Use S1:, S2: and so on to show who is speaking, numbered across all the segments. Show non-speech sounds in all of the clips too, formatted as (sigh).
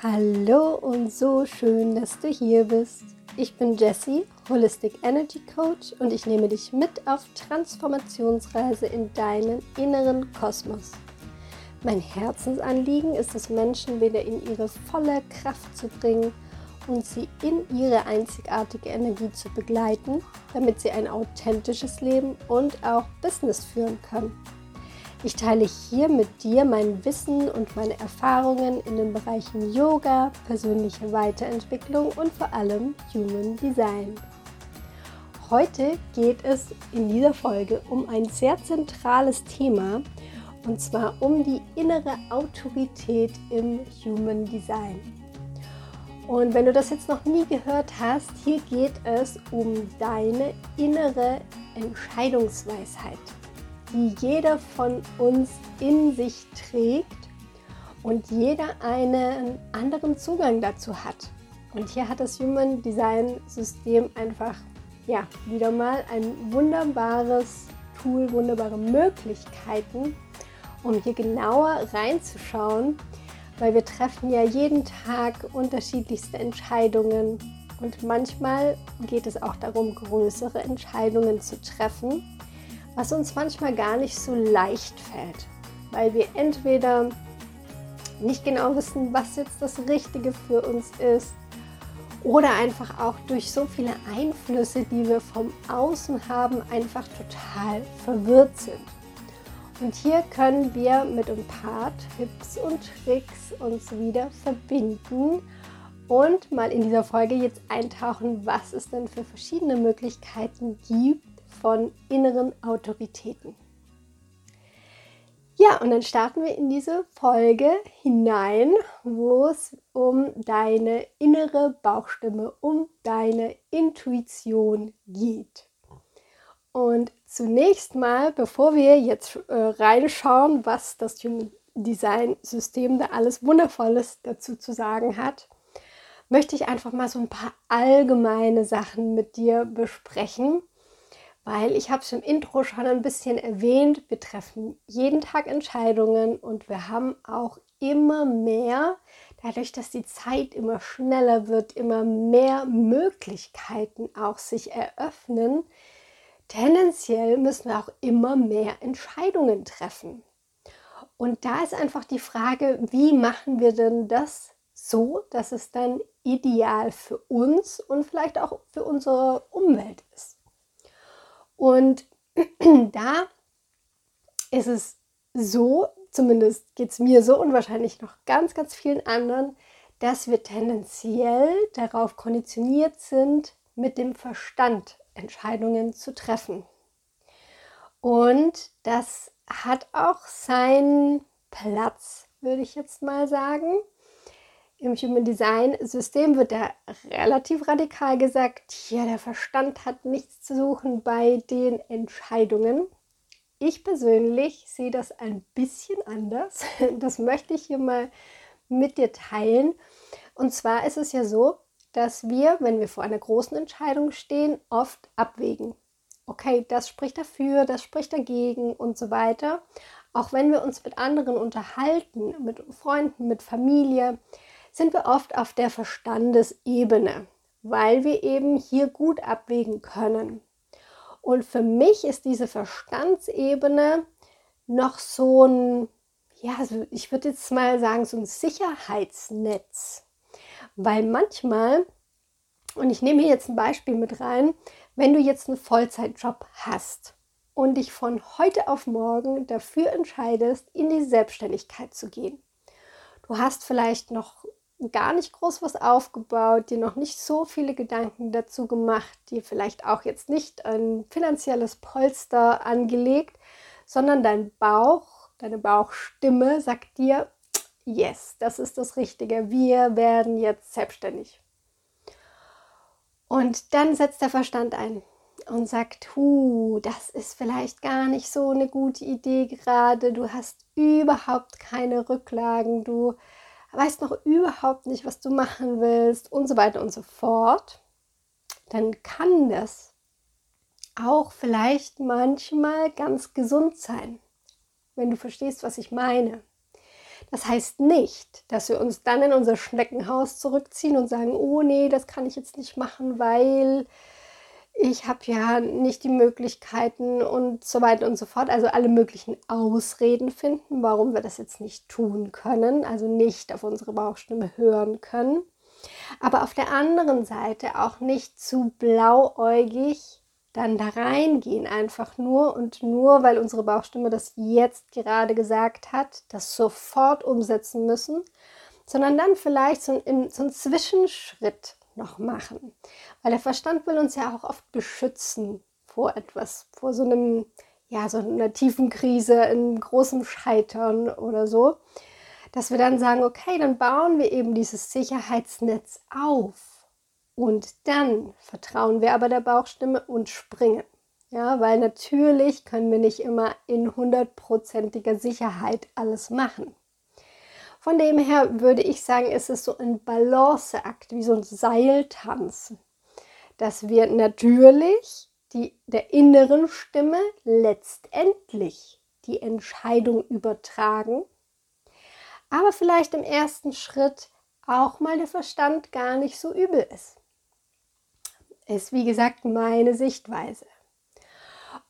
S1: Hallo und so schön, dass du hier bist. Ich bin Jessie, Holistic Energy Coach und ich nehme dich mit auf Transformationsreise in deinen inneren Kosmos. Mein Herzensanliegen ist es, Menschen wieder in ihre volle Kraft zu bringen und sie in ihre einzigartige Energie zu begleiten, damit sie ein authentisches Leben und auch Business führen können. Ich teile hier mit dir mein Wissen und meine Erfahrungen in den Bereichen Yoga, persönliche Weiterentwicklung und vor allem Human Design. Heute geht es in dieser Folge um ein sehr zentrales Thema und zwar um die innere Autorität im Human Design. Und wenn du das jetzt noch nie gehört hast, hier geht es um deine innere Entscheidungsweisheit die jeder von uns in sich trägt und jeder einen anderen Zugang dazu hat. Und hier hat das Human Design System einfach ja, wieder mal ein wunderbares Tool, wunderbare Möglichkeiten, um hier genauer reinzuschauen, weil wir treffen ja jeden Tag unterschiedlichste Entscheidungen und manchmal geht es auch darum, größere Entscheidungen zu treffen was uns manchmal gar nicht so leicht fällt, weil wir entweder nicht genau wissen, was jetzt das Richtige für uns ist, oder einfach auch durch so viele Einflüsse, die wir vom Außen haben, einfach total verwirrt sind. Und hier können wir mit ein paar Tipps und Tricks uns wieder verbinden und mal in dieser Folge jetzt eintauchen, was es denn für verschiedene Möglichkeiten gibt, von inneren Autoritäten. Ja, und dann starten wir in diese Folge hinein, wo es um deine innere Bauchstimme, um deine Intuition geht. Und zunächst mal, bevor wir jetzt äh, reinschauen, was das Human Design System da alles Wundervolles dazu zu sagen hat, möchte ich einfach mal so ein paar allgemeine Sachen mit dir besprechen, weil ich habe es im Intro schon ein bisschen erwähnt, wir treffen jeden Tag Entscheidungen und wir haben auch immer mehr, dadurch, dass die Zeit immer schneller wird, immer mehr Möglichkeiten auch sich eröffnen. Tendenziell müssen wir auch immer mehr Entscheidungen treffen. Und da ist einfach die Frage, wie machen wir denn das so, dass es dann ideal für uns und vielleicht auch für unsere Umwelt ist? Und (clears throat) da ist es so, zumindest geht es mir so und wahrscheinlich noch ganz, ganz vielen anderen, dass wir tendenziell darauf konditioniert sind, mit dem Verstand Entscheidungen zu treffen. Und das hat auch seinen Platz, würde ich jetzt mal sagen. Im Human Design System wird da relativ radikal gesagt, ja, der Verstand hat nichts zu suchen bei den Entscheidungen. Ich persönlich sehe das ein bisschen anders. (laughs) Das möchte ich hier mal mit dir teilen. Und zwar ist es ja so, dass wir, wenn wir vor einer großen Entscheidung stehen, oft abwägen. Okay, das spricht dafür, das spricht dagegen und so weiter. Auch wenn wir uns mit anderen unterhalten, mit Freunden, mit Familie, sind wir oft auf der Verstandesebene, weil wir eben hier gut abwägen können. Und für mich ist diese Verstandsebene noch so ein, ja, ich würde jetzt mal sagen, so ein Sicherheitsnetz. Weil manchmal, und ich nehme hier jetzt ein Beispiel mit rein, wenn du jetzt einen Vollzeitjob hast und dich von heute auf morgen dafür entscheidest, in die Selbstständigkeit zu gehen. Du hast vielleicht noch gar nicht groß was aufgebaut, dir noch nicht so viele Gedanken dazu gemacht, dir vielleicht auch jetzt nicht ein finanzielles Polster angelegt, sondern dein Bauch, deine Bauchstimme sagt dir, yes, das ist das Richtige, wir werden jetzt selbstständig. Und dann setzt der Verstand ein und sagt, hu, das ist vielleicht gar nicht so eine gute Idee gerade, du hast überhaupt keine Rücklagen, du weißt noch überhaupt nicht, was du machen willst und so weiter und so fort, dann kann das auch vielleicht manchmal ganz gesund sein, wenn du verstehst, was ich meine. Das heißt nicht, dass wir uns dann in unser Schneckenhaus zurückziehen und sagen, oh nee, das kann ich jetzt nicht machen, weil ich habe ja nicht die Möglichkeiten und so weiter und so fort. Also alle möglichen Ausreden finden, warum wir das jetzt nicht tun können, also nicht auf unsere Bauchstimme hören können. Aber auf der anderen Seite auch nicht zu blauäugig dann da reingehen, einfach nur und nur, weil unsere Bauchstimme das jetzt gerade gesagt hat, das sofort umsetzen müssen, sondern dann vielleicht so einen, so einen Zwischenschritt noch machen. Weil der Verstand will uns ja auch oft beschützen vor etwas, vor so einem, ja, so einer tiefen Krise, einem großen Scheitern oder so. Dass wir dann sagen, okay, dann bauen wir eben dieses Sicherheitsnetz auf. Und dann vertrauen wir aber der Bauchstimme und springen. Ja, weil natürlich können wir nicht immer in hundertprozentiger Sicherheit alles machen. Von dem her würde ich sagen, ist es so ein Balanceakt, wie so ein Seiltanz, dass wir natürlich die, der inneren Stimme letztendlich die Entscheidung übertragen, aber vielleicht im ersten Schritt auch mal der Verstand gar nicht so übel ist. Ist wie gesagt meine Sichtweise.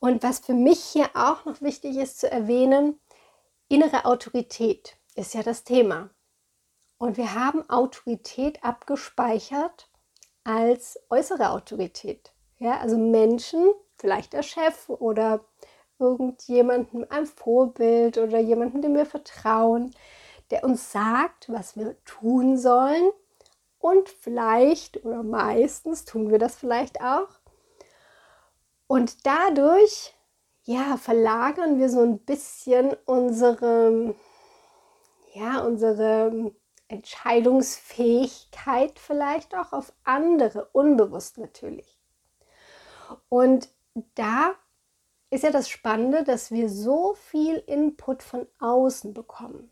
S1: Und was für mich hier auch noch wichtig ist zu erwähnen, innere Autorität ist ja das Thema. Und wir haben Autorität abgespeichert als äußere Autorität. Ja, also Menschen, vielleicht der Chef oder irgendjemandem, ein Vorbild oder jemandem, dem wir vertrauen, der uns sagt, was wir tun sollen. Und vielleicht oder meistens tun wir das vielleicht auch. Und dadurch, ja, verlagern wir so ein bisschen unsere ja, unsere Entscheidungsfähigkeit vielleicht auch auf andere, unbewusst natürlich. Und da ist ja das Spannende, dass wir so viel Input von außen bekommen.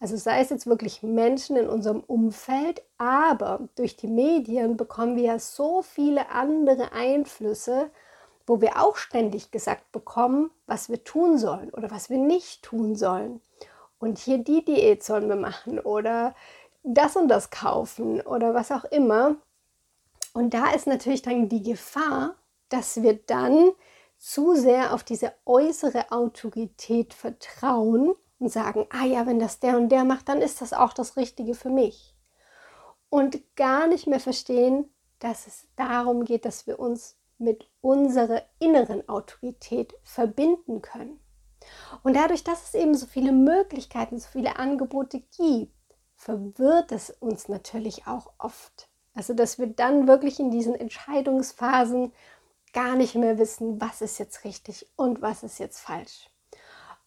S1: Also sei es jetzt wirklich Menschen in unserem Umfeld, aber durch die Medien bekommen wir ja so viele andere Einflüsse, wo wir auch ständig gesagt bekommen, was wir tun sollen oder was wir nicht tun sollen und hier die Diät sollen wir machen oder das und das kaufen oder was auch immer. Und da ist natürlich dann die Gefahr, dass wir dann zu sehr auf diese äußere Autorität vertrauen und sagen, ah ja, wenn das der und der macht, dann ist das auch das Richtige für mich. Und gar nicht mehr verstehen, dass es darum geht, dass wir uns mit unserer inneren Autorität verbinden können. Und dadurch, dass es eben so viele Möglichkeiten, so viele Angebote gibt, verwirrt es uns natürlich auch oft. Also, dass wir dann wirklich in diesen Entscheidungsphasen gar nicht mehr wissen, was ist jetzt richtig und was ist jetzt falsch.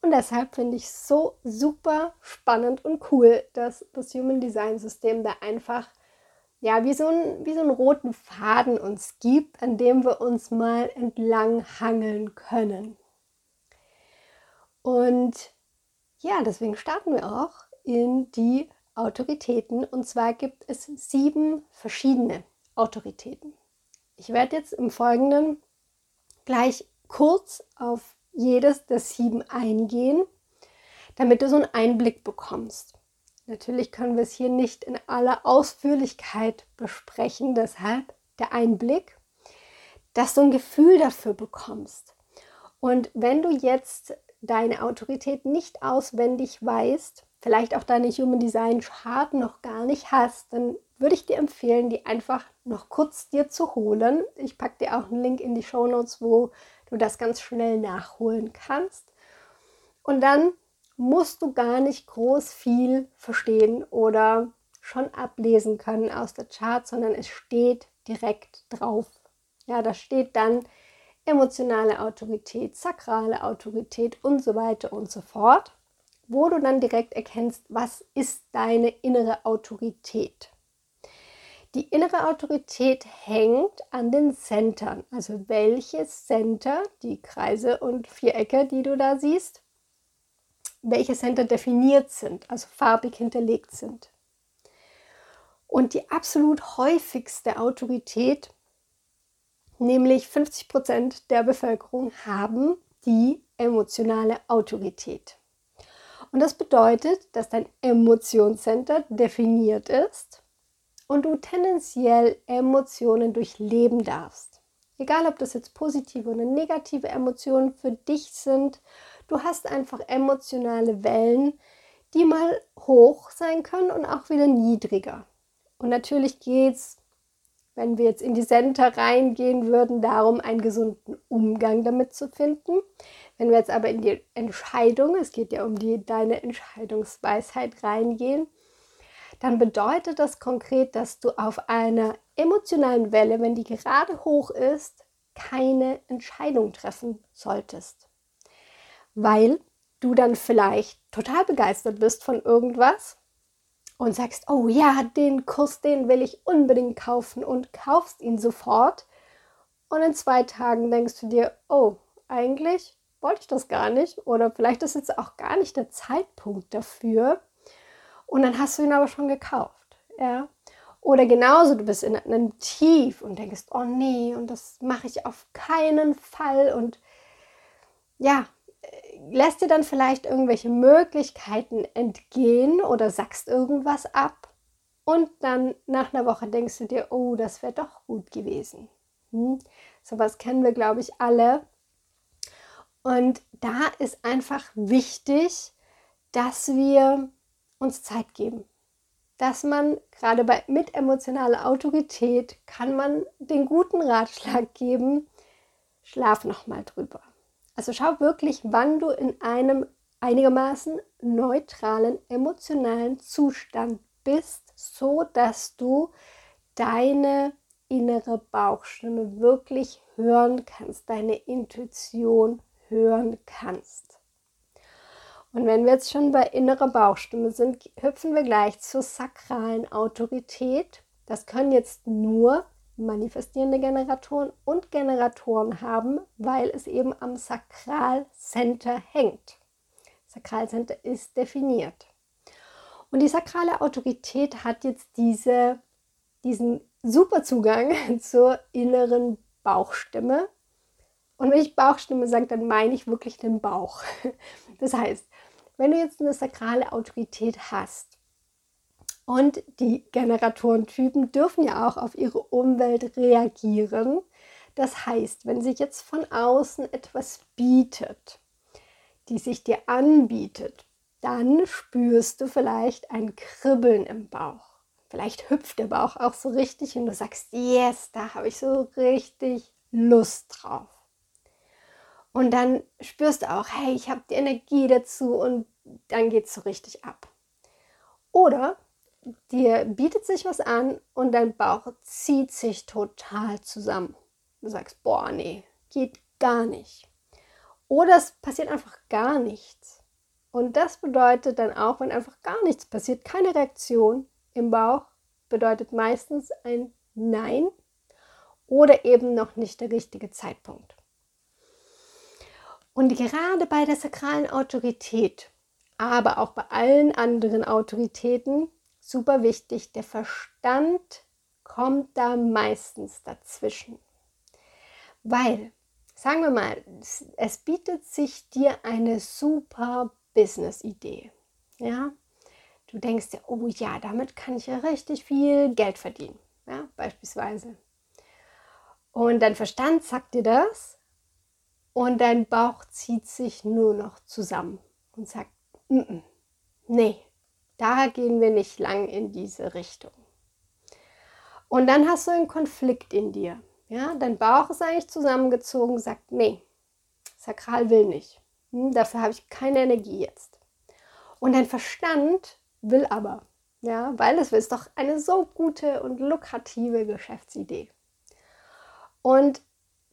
S1: Und deshalb finde ich so super spannend und cool, dass das Human Design System da einfach ja, wie so, ein, wie so einen roten Faden uns gibt, an dem wir uns mal entlang hangeln können. Und ja, deswegen starten wir auch in die Autoritäten. Und zwar gibt es sieben verschiedene Autoritäten. Ich werde jetzt im Folgenden gleich kurz auf jedes der sieben eingehen, damit du so einen Einblick bekommst. Natürlich können wir es hier nicht in aller Ausführlichkeit besprechen, deshalb der Einblick, dass du ein Gefühl dafür bekommst. Und wenn du jetzt deine Autorität nicht auswendig weißt, vielleicht auch deine Human Design Chart noch gar nicht hast, dann würde ich dir empfehlen, die einfach noch kurz dir zu holen. Ich packe dir auch einen Link in die Show Notes, wo du das ganz schnell nachholen kannst. Und dann musst du gar nicht groß viel verstehen oder schon ablesen können aus der Chart, sondern es steht direkt drauf. Ja, da steht dann emotionale Autorität, sakrale Autorität und so weiter und so fort, wo du dann direkt erkennst, was ist deine innere Autorität. Die innere Autorität hängt an den Centern, also welche Center, die Kreise und Vierecke, die du da siehst, welche Center definiert sind, also farbig hinterlegt sind. Und die absolut häufigste Autorität nämlich 50 Prozent der Bevölkerung haben die emotionale Autorität. Und das bedeutet, dass dein Emotionscenter definiert ist und du tendenziell Emotionen durchleben darfst. Egal, ob das jetzt positive oder negative Emotionen für dich sind, du hast einfach emotionale Wellen, die mal hoch sein können und auch wieder niedriger. Und natürlich geht es, wenn wir jetzt in die Center reingehen würden, darum, einen gesunden Umgang damit zu finden. Wenn wir jetzt aber in die Entscheidung, es geht ja um die, deine Entscheidungsweisheit reingehen, dann bedeutet das konkret, dass du auf einer emotionalen Welle, wenn die gerade hoch ist, keine Entscheidung treffen solltest. Weil du dann vielleicht total begeistert bist von irgendwas und sagst, oh ja, den Kurs, den will ich unbedingt kaufen und kaufst ihn sofort. Und in zwei Tagen denkst du dir, oh, eigentlich wollte ich das gar nicht oder vielleicht ist jetzt auch gar nicht der Zeitpunkt dafür. Und dann hast du ihn aber schon gekauft, ja. Oder genauso, du bist in einem Tief und denkst, oh nee, und das mache ich auf keinen Fall und ja, lässt dir dann vielleicht irgendwelche Möglichkeiten entgehen oder sagst irgendwas ab und dann nach einer Woche denkst du dir, oh, das wäre doch gut gewesen. Hm? Sowas kennen wir, glaube ich, alle. Und da ist einfach wichtig, dass wir uns Zeit geben. Dass man gerade bei mit emotionaler Autorität kann man den guten Ratschlag geben, schlaf noch mal drüber. Also schau wirklich, wann du in einem einigermaßen neutralen emotionalen Zustand bist, so dass du deine innere Bauchstimme wirklich hören kannst, deine Intuition hören kannst. Und wenn wir jetzt schon bei innerer Bauchstimme sind, hüpfen wir gleich zur sakralen Autorität. Das können jetzt nur manifestierende Generatoren und Generatoren haben, weil es eben am Sakralcenter hängt. Sakralcenter ist definiert. Und die sakrale Autorität hat jetzt diese, diesen super Zugang (laughs) zur inneren Bauchstimme. Und wenn ich Bauchstimme sage, dann meine ich wirklich den Bauch. (laughs) Das heißt, wenn du jetzt eine sakrale Autorität hast, und die Generatorentypen dürfen ja auch auf ihre Umwelt reagieren. Das heißt, wenn sich jetzt von außen etwas bietet, die sich dir anbietet, dann spürst du vielleicht ein Kribbeln im Bauch. Vielleicht hüpft der Bauch auch so richtig und du sagst, yes, da habe ich so richtig Lust drauf. Und dann spürst du auch, hey, ich habe die Energie dazu und dann geht es so richtig ab. Oder dir bietet sich was an und dein Bauch zieht sich total zusammen. Du sagst, boah, nee, geht gar nicht. Oder es passiert einfach gar nichts. Und das bedeutet dann auch, wenn einfach gar nichts passiert, keine Reaktion im Bauch, bedeutet meistens ein Nein oder eben noch nicht der richtige Zeitpunkt. Und gerade bei der sakralen Autorität, aber auch bei allen anderen Autoritäten, super wichtig, der Verstand kommt da meistens dazwischen. Weil, sagen wir mal, es bietet sich dir eine super Business-Idee. Ja, du denkst dir, oh ja, damit kann ich ja richtig viel Geld verdienen. Ja, beispielsweise. Und dein Verstand sagt dir das und dein Bauch zieht sich nur noch zusammen und sagt, N -n, nee, da gehen wir nicht lang in diese Richtung. Und dann hast du einen Konflikt in dir. Ja, dein Bauch ist eigentlich zusammengezogen, sagt, nee, Sakral will nicht. Hm, dafür habe ich keine Energie jetzt. Und dein Verstand will aber, ja, weil es ist doch eine so gute und lukrative Geschäftsidee. Und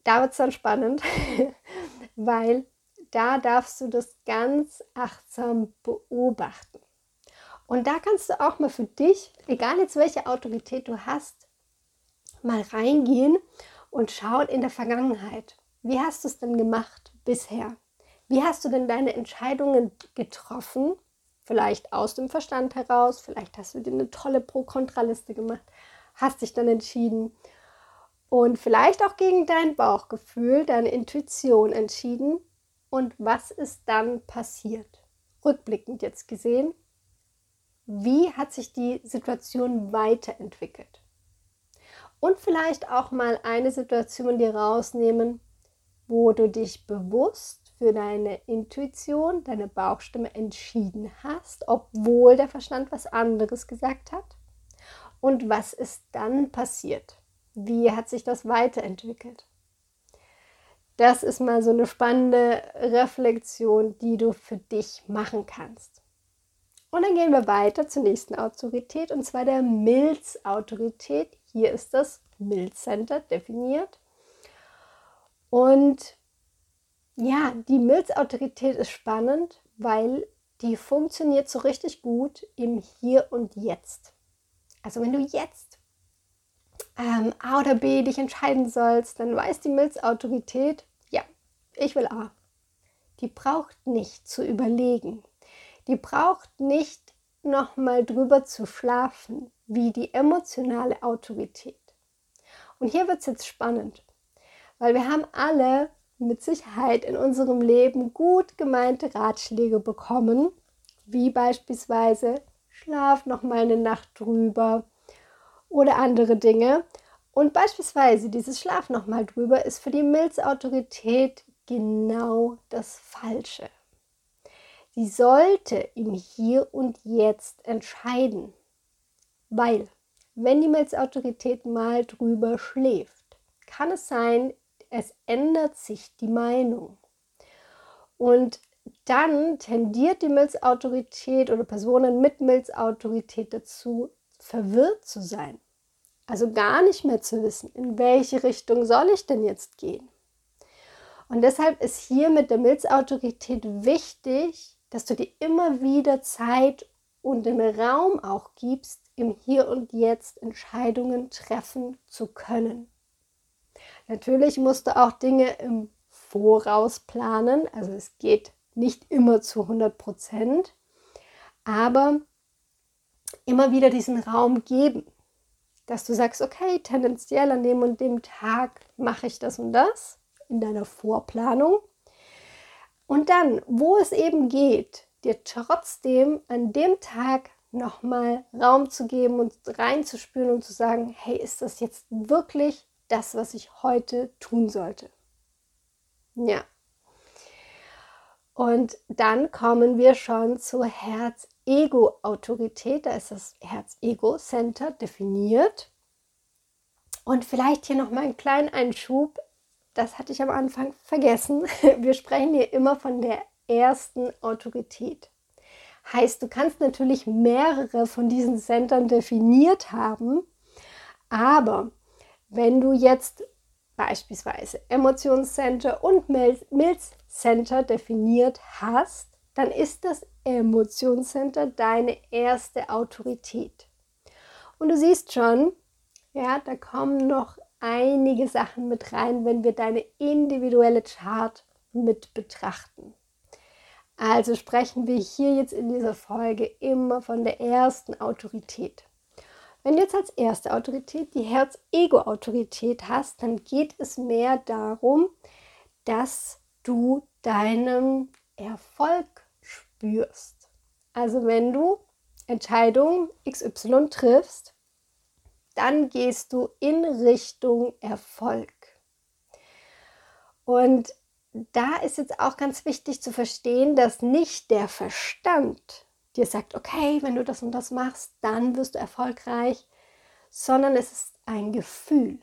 S1: da wird es dann spannend, (laughs) weil da darfst du das ganz achtsam beobachten. Und da kannst du auch mal für dich, egal jetzt welche Autorität du hast, mal reingehen und schauen in der Vergangenheit. Wie hast du es denn gemacht bisher? Wie hast du denn deine Entscheidungen getroffen? Vielleicht aus dem Verstand heraus, vielleicht hast du dir eine tolle Pro-Kontra-Liste gemacht, hast dich dann entschieden und vielleicht auch gegen dein Bauchgefühl, deine Intuition entschieden. Und was ist dann passiert? rückblickend jetzt gesehen, wie hat sich die Situation weiterentwickelt? Und vielleicht auch mal eine Situation dir rausnehmen, wo du dich bewusst für deine Intuition, deine Bauchstimme entschieden hast, obwohl der Verstand was anderes gesagt hat. Und was ist dann passiert? Wie hat sich das weiterentwickelt? Das ist mal so eine spannende Reflexion, die du für dich machen kannst. Und dann gehen wir weiter zur nächsten Autorität und zwar der Milzautorität. Hier ist das Milzcenter definiert. Und ja, die Milzautorität ist spannend, weil die funktioniert so richtig gut im Hier und Jetzt. Also wenn du jetzt ähm, A oder B dich entscheiden sollst, dann weiß die Milzautorität, ja, ich will A. Die braucht nicht zu überlegen. Die braucht nicht nochmal drüber zu schlafen, wie die emotionale Autorität. Und hier wird es jetzt spannend, weil wir haben alle mit Sicherheit in unserem Leben gut gemeinte Ratschläge bekommen, wie beispielsweise schlaf noch mal eine Nacht drüber oder andere Dinge. Und beispielsweise dieses Schlaf noch mal drüber ist für die Milzautorität genau das Falsche. Sie sollte im Hier und Jetzt entscheiden, weil wenn die Milzautorität mal drüber schläft, kann es sein, es ändert sich die Meinung. Und dann tendiert die Milzautorität oder Personen mit Milzautorität dazu, verwirrt zu sein. Also gar nicht mehr zu wissen, in welche Richtung soll ich denn jetzt gehen. Und deshalb ist hier mit der Milzautorität wichtig, dass du dir immer wieder Zeit und den Raum auch gibst, im Hier und Jetzt Entscheidungen treffen zu können. Natürlich musst du auch Dinge im Voraus planen. Also es geht nicht immer zu 100 Prozent, aber immer wieder diesen Raum geben, dass du sagst, okay, tendenziell an dem und dem Tag mache ich das und das in deiner Vorplanung. Und dann, wo es eben geht, dir trotzdem an dem Tag nochmal Raum zu geben und reinzuspüren und zu sagen, hey, ist das jetzt wirklich das, was ich heute tun sollte. Ja. Und dann kommen wir schon zur Herz-Ego-Autorität. Da ist das Herz-Ego-Center definiert. Und vielleicht hier noch mal einen kleinen Einschub. Das hatte ich am Anfang vergessen. (laughs) Wir sprechen hier immer von der ersten Autorität. Heißt, du kannst natürlich mehrere von diesen Centern definiert haben, aber wenn du jetzt beispielsweise Emotionscenter und Milzcenter definiert hast, dann ist das Emotionscenter deine erste Autorität. Und du siehst schon, ja, da kommen noch einige Sachen mit rein, wenn wir deine individuelle Chart mit betrachten. Also sprechen wir hier jetzt in dieser Folge immer von der ersten Autorität. Wenn du jetzt als erste Autorität die Herz-Ego-Autorität hast, dann geht es mehr darum, dass du deinen Erfolg spürst. Also wenn du Entscheidungen XY triffst, dann gehst du in Richtung Erfolg. Und da ist jetzt auch ganz wichtig zu verstehen, dass nicht der Verstand dir sagt, okay, wenn du das und das machst, dann wirst du erfolgreich, sondern es ist ein Gefühl.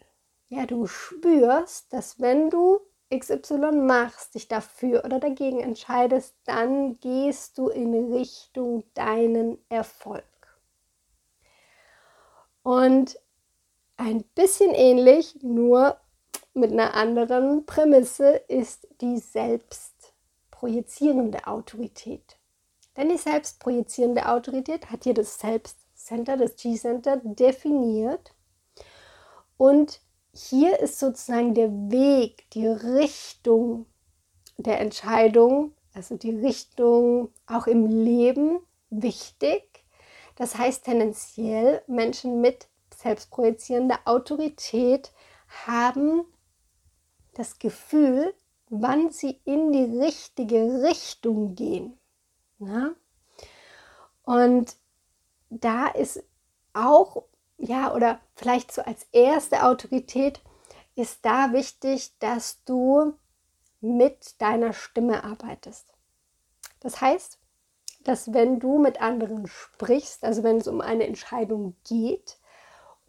S1: Ja, du spürst, dass wenn du XY machst, dich dafür oder dagegen entscheidest, dann gehst du in Richtung deinen Erfolg. Und ein bisschen ähnlich, nur mit einer anderen Prämisse, ist die selbstprojizierende Autorität. Denn die selbstprojizierende Autorität hat hier das Selbstcenter, das G-Center definiert. Und hier ist sozusagen der Weg, die Richtung der Entscheidung, also die Richtung auch im Leben wichtig. Das heißt tendenziell Menschen mit selbstprojizierender Autorität haben das Gefühl, wann sie in die richtige Richtung gehen. Na? Und da ist auch, ja, oder vielleicht so als erste Autorität ist da wichtig, dass du mit deiner Stimme arbeitest. Das heißt, dass wenn du mit anderen sprichst, also wenn es um eine Entscheidung geht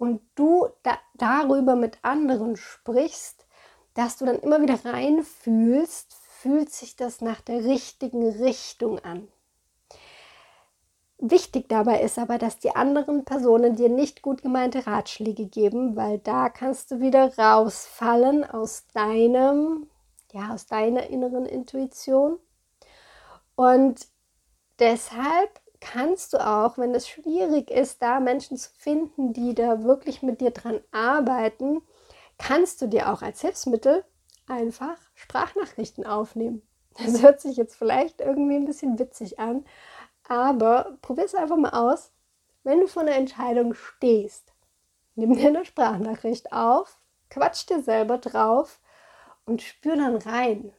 S1: und du da, darüber mit anderen sprichst, dass du dann immer wieder reinfühlst, fühlt sich das nach der richtigen Richtung an. Wichtig dabei ist aber, dass die anderen Personen dir nicht gut gemeinte Ratschläge geben, weil da kannst du wieder rausfallen aus deinem, ja, aus deiner inneren Intuition. Und deshalb kannst du auch, wenn es schwierig ist, da Menschen zu finden, die da wirklich mit dir dran arbeiten, kannst du dir auch als Hilfsmittel einfach Sprachnachrichten aufnehmen. (laughs) Das hört sich jetzt vielleicht irgendwie ein bisschen witzig an, aber probier es einfach mal aus. Wenn du vor einer Entscheidung stehst, nimm dir eine Sprachnachricht auf, quatsch dir selber drauf und spür dann rein,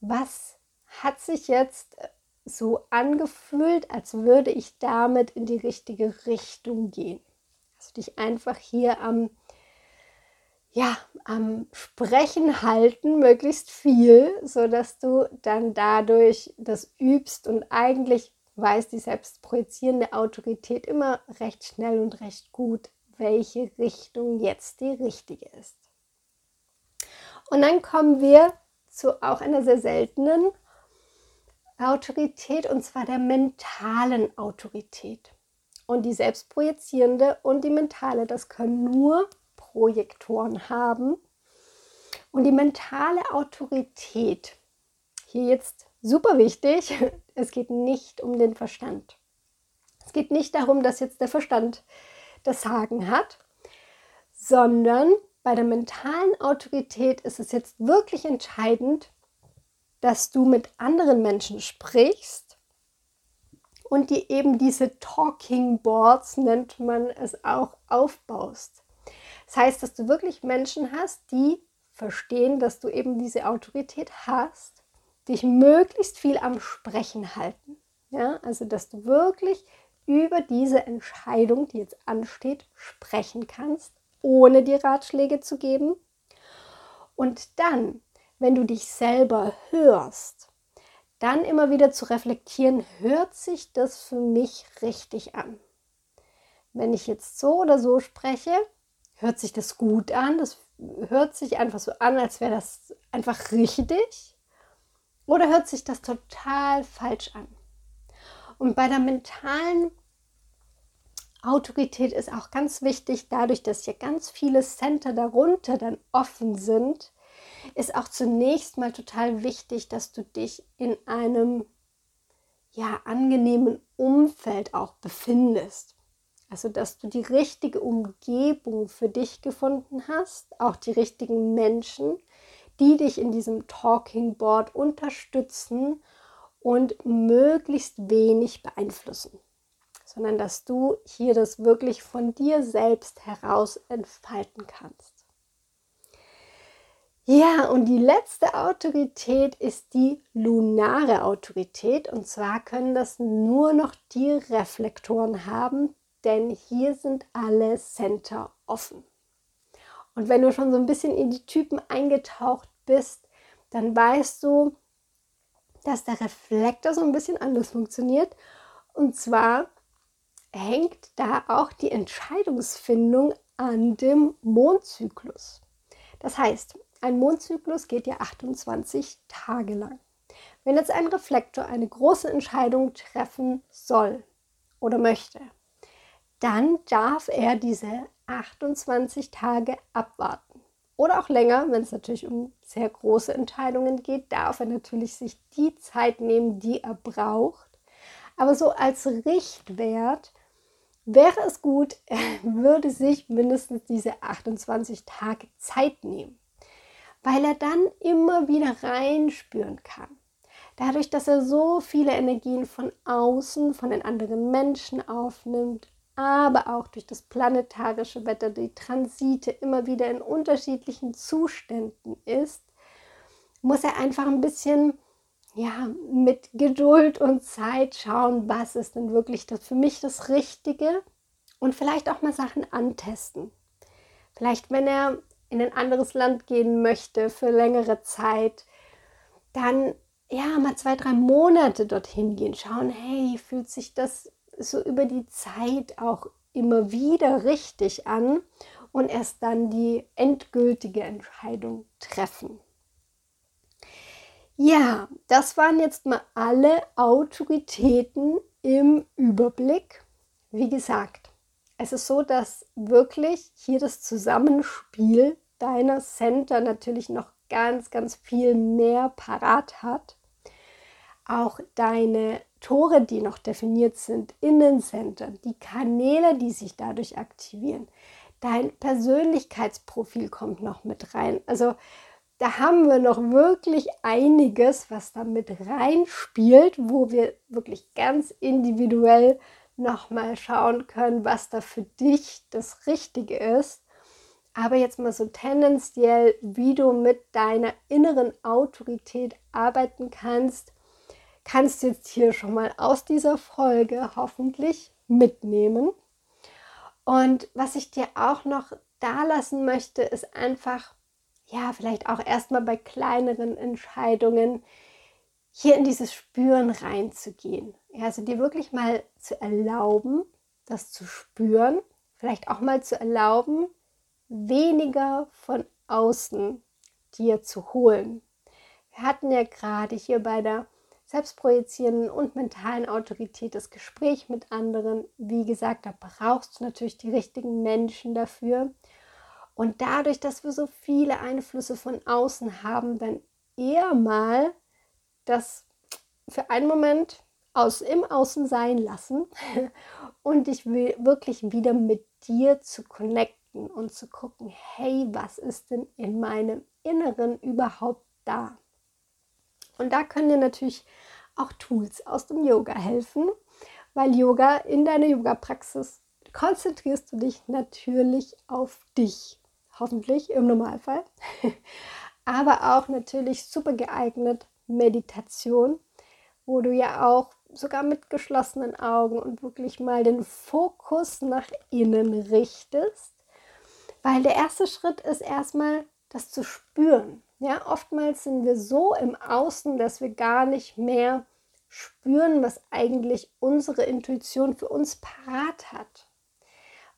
S1: was hat sich jetzt so angefühlt, als würde ich damit in die richtige Richtung gehen. Also dich einfach hier am ja, am Sprechen halten, möglichst viel, sodass du dann dadurch das übst und eigentlich weiß die selbstprojizierende Autorität immer recht schnell und recht gut, welche Richtung jetzt die richtige ist. Und dann kommen wir zu auch einer sehr seltenen Autorität und zwar der mentalen Autorität. Und die selbstprojizierende und die mentale, das können nur Projektoren haben. Und die mentale Autorität, hier jetzt super wichtig, (laughs) es geht nicht um den Verstand. Es geht nicht darum, dass jetzt der Verstand das Sagen hat, sondern bei der mentalen Autorität ist es jetzt wirklich entscheidend, dass du mit anderen Menschen sprichst und die eben diese Talking Boards, nennt man es auch, aufbaust. Das heißt, dass du wirklich Menschen hast, die verstehen, dass du eben diese Autorität hast, dich möglichst viel am Sprechen halten. Ja, also dass du wirklich über diese Entscheidung, die jetzt ansteht, sprechen kannst, ohne dir Ratschläge zu geben. Und dann, wenn du dich selber hörst, dann immer wieder zu reflektieren, hört sich das für mich richtig an? Wenn ich jetzt so oder so spreche, hört sich das gut an? Das hört sich einfach so an, als wäre das einfach richtig? Oder hört sich das total falsch an? Und bei der mentalen Autorität ist auch ganz wichtig, dadurch, dass hier ganz viele Center darunter dann offen sind, ist auch zunächst mal total wichtig, dass du dich in einem ja angenehmen Umfeld auch befindest. Also, dass du die richtige Umgebung für dich gefunden hast, auch die richtigen Menschen, die dich in diesem Talking Board unterstützen und möglichst wenig beeinflussen, sondern dass du hier das wirklich von dir selbst heraus entfalten kannst. Ja, und die letzte Autorität ist die lunare Autorität. Und zwar können das nur noch die Reflektoren haben, denn hier sind alle Center offen. Und wenn du schon so ein bisschen in die Typen eingetaucht bist, dann weißt du, dass der Reflektor so ein bisschen anders funktioniert. Und zwar hängt da auch die Entscheidungsfindung an dem Mondzyklus. Das heißt, ein Mondzyklus geht ja 28 Tage lang. Wenn jetzt ein Reflektor eine große Entscheidung treffen soll oder möchte, dann darf er diese 28 Tage abwarten. Oder auch länger, wenn es natürlich um sehr große Entscheidungen geht, darf er natürlich sich die Zeit nehmen, die er braucht. Aber so als Richtwert wäre es gut, (laughs) er würde sich mindestens diese 28 Tage Zeit nehmen, weil er dann immer wieder reinspüren kann. Dadurch, dass er so viele Energien von außen, von den anderen Menschen aufnimmt, aber auch durch das planetarische Wetter, die Transite immer wieder in unterschiedlichen Zuständen ist, muss er einfach ein bisschen ja, mit Geduld und Zeit schauen, was ist denn wirklich das für mich das Richtige und vielleicht auch mal Sachen antesten. Vielleicht, wenn er in ein anderes Land gehen möchte für längere Zeit, dann ja mal zwei, drei Monate dorthin gehen, schauen, hey, fühlt sich das so über die Zeit auch immer wieder richtig an und erst dann die endgültige Entscheidung treffen. Ja, das waren jetzt mal alle Autoritäten im Überblick. Wie gesagt, es ist so, dass wirklich hier das Zusammenspiel deiner Center natürlich noch ganz, ganz viel mehr parat hat. Auch deine Tore, die noch definiert sind, Innencenter, die Kanäle, die sich dadurch aktivieren. Dein Persönlichkeitsprofil kommt noch mit rein. Also da haben wir noch wirklich einiges, was da mit reinspielt, wo wir wirklich ganz individuell nochmal schauen können, was da für dich das Richtige ist. Aber jetzt mal so tendenziell, wie du mit deiner inneren Autorität arbeiten kannst, kannst du jetzt hier schon mal aus dieser Folge hoffentlich mitnehmen. Und was ich dir auch noch da lassen möchte, ist einfach ja, vielleicht auch erstmal bei kleineren Entscheidungen hier in dieses Spüren reinzugehen. Also dir wirklich mal zu erlauben, das zu spüren, vielleicht auch mal zu erlauben, weniger von außen dir zu holen. Wir hatten ja gerade hier bei der selbstprojizierenden und mentalen Autorität das Gespräch mit anderen. Wie gesagt, da brauchst du natürlich die richtigen Menschen dafür. Und dadurch, dass wir so viele Einflüsse von außen haben, dann eher mal das für einen Moment aus im Außen sein lassen (laughs) und dich wirklich wieder mit dir zu connecten und zu gucken, hey, was ist denn in meinem Inneren überhaupt da? Und da können dir natürlich auch Tools aus dem Yoga helfen, weil Yoga in deiner Yoga-Praxis konzentrierst du dich natürlich auf dich hoffentlich im Normalfall. (laughs) Aber auch natürlich super geeignet Meditation, wo du ja auch sogar mit geschlossenen Augen und wirklich mal den Fokus nach innen richtest. Weil der erste Schritt ist erstmal das zu spüren. Ja, oftmals sind wir so im Außen, dass wir gar nicht mehr spüren, was eigentlich unsere Intuition für uns parat hat.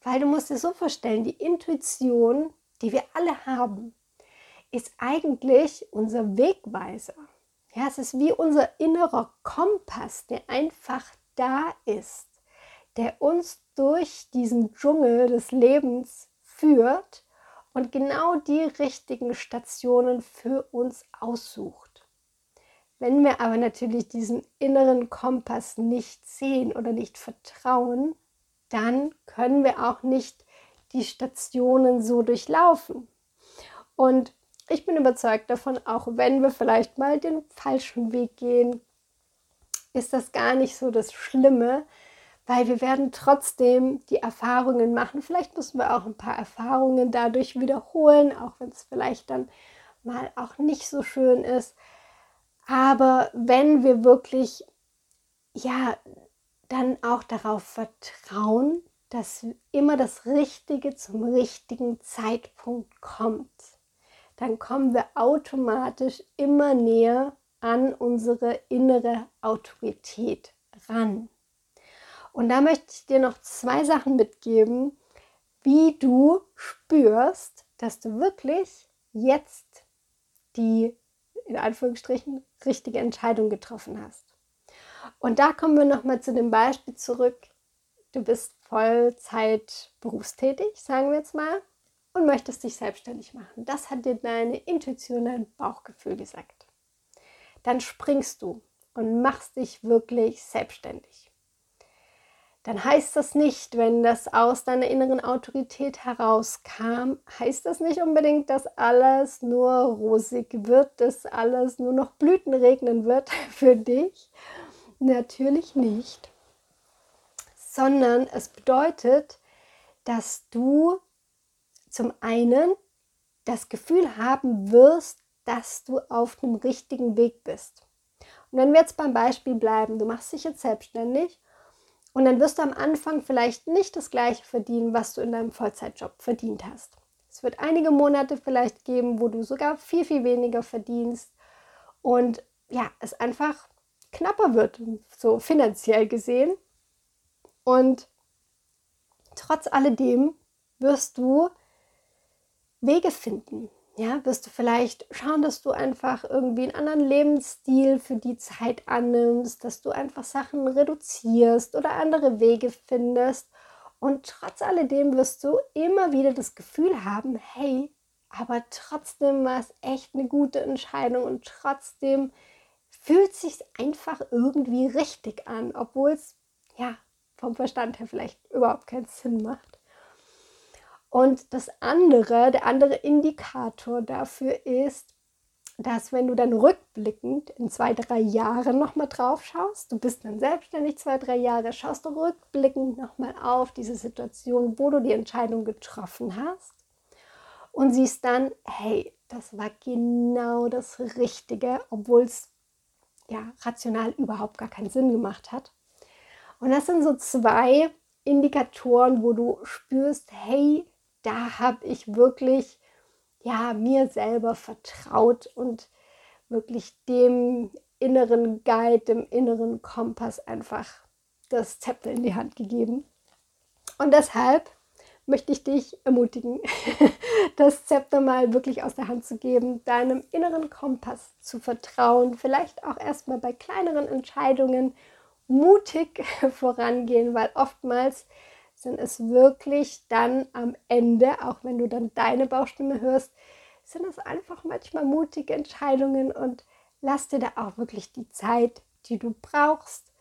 S1: Weil du musst dir so vorstellen, die Intuition die wir alle haben, ist eigentlich unser Wegweiser. Ja, es ist wie unser innerer Kompass, der einfach da ist, der uns durch diesen Dschungel des Lebens führt und genau die richtigen Stationen für uns aussucht. Wenn wir aber natürlich diesen inneren Kompass nicht sehen oder nicht vertrauen, dann können wir auch nicht die Stationen so durchlaufen. Und ich bin überzeugt davon, auch wenn wir vielleicht mal den falschen Weg gehen, ist das gar nicht so das Schlimme, weil wir werden trotzdem die Erfahrungen machen. Vielleicht müssen wir auch ein paar Erfahrungen dadurch wiederholen, auch wenn es vielleicht dann mal auch nicht so schön ist. Aber wenn wir wirklich, ja, dann auch darauf vertrauen, dass immer das Richtige zum richtigen Zeitpunkt kommt, dann kommen wir automatisch immer näher an unsere innere Autorität ran. Und da möchte ich dir noch zwei Sachen mitgeben, wie du spürst, dass du wirklich jetzt die in Anführungsstrichen richtige Entscheidung getroffen hast. Und da kommen wir nochmal zu dem Beispiel zurück. Du bist Vollzeit berufstätig, sagen wir jetzt mal, und möchtest dich selbstständig machen. Das hat dir deine Intuition, dein Bauchgefühl gesagt. Dann springst du und machst dich wirklich selbstständig. Dann heißt das nicht, wenn das aus deiner inneren Autorität herauskam, heißt das nicht unbedingt, dass alles nur rosig wird, dass alles nur noch Blüten regnen wird (laughs) für dich. Natürlich nicht sondern es bedeutet, dass du zum einen das Gefühl haben wirst, dass du auf dem richtigen Weg bist. Und wenn wir jetzt beim Beispiel bleiben, du machst dich jetzt selbstständig und dann wirst du am Anfang vielleicht nicht das gleiche verdienen, was du in deinem Vollzeitjob verdient hast. Es wird einige Monate vielleicht geben, wo du sogar viel, viel weniger verdienst und ja, es einfach knapper wird, so finanziell gesehen. Und trotz alledem wirst du Wege finden, ja, wirst du vielleicht schauen, dass du einfach irgendwie einen anderen Lebensstil für die Zeit annimmst, dass du einfach Sachen reduzierst oder andere Wege findest. Und trotz alledem wirst du immer wieder das Gefühl haben, hey, aber trotzdem war es echt eine gute Entscheidung und trotzdem fühlt sich einfach irgendwie richtig an, obwohl es ja vom Verstand her vielleicht überhaupt keinen Sinn macht. Und das andere, der andere Indikator dafür ist, dass wenn du dann rückblickend in zwei, drei Jahren nochmal drauf schaust, du bist dann selbstständig zwei, drei Jahre, schaust du rückblickend nochmal auf diese Situation, wo du die Entscheidung getroffen hast und siehst dann, hey, das war genau das Richtige, obwohl es ja rational überhaupt gar keinen Sinn gemacht hat. Und das sind so zwei Indikatoren, wo du spürst, hey, da habe ich wirklich ja mir selber vertraut und wirklich dem inneren Guide, dem inneren Kompass einfach das Zepter in die Hand gegeben. Und deshalb möchte ich dich ermutigen, (laughs) das Zepter mal wirklich aus der Hand zu geben, deinem inneren Kompass zu vertrauen, vielleicht auch erstmal bei kleineren Entscheidungen mutig (laughs) vorangehen, weil oftmals sind es wirklich dann am Ende, auch wenn du dann deine Bauchstimme hörst, sind es einfach manchmal mutige Entscheidungen und lass dir da auch wirklich die Zeit, die du brauchst.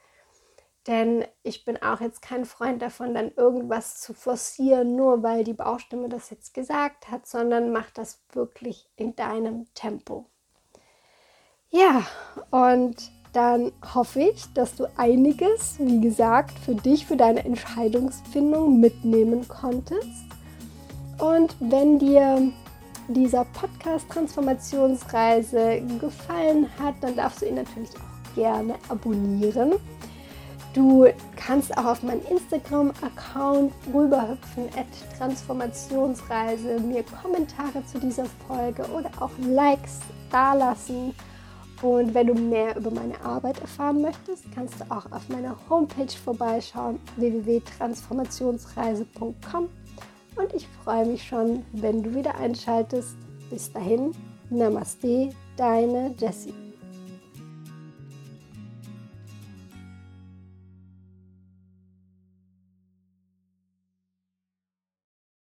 S1: Denn ich bin auch jetzt kein Freund davon, dann irgendwas zu forcieren, nur weil die Bauchstimme das jetzt gesagt hat, sondern mach das wirklich in deinem Tempo. Ja, und dann hoffe ich, dass du einiges, wie gesagt, für dich, für deine Entscheidungsfindung mitnehmen konntest. Und wenn dir dieser Podcast Transformationsreise gefallen hat, dann darfst du ihn natürlich auch gerne abonnieren. Du kannst auch auf meinen Instagram-Account rüberhüpfen, at Transformationsreise, mir Kommentare zu dieser Folge oder auch Likes dalassen. Und wenn du mehr über meine Arbeit erfahren möchtest, kannst du auch auf meiner Homepage vorbeischauen, www.transformationsreise.com. Und ich freue mich schon, wenn du wieder einschaltest. Bis dahin, Namaste, deine Jessie.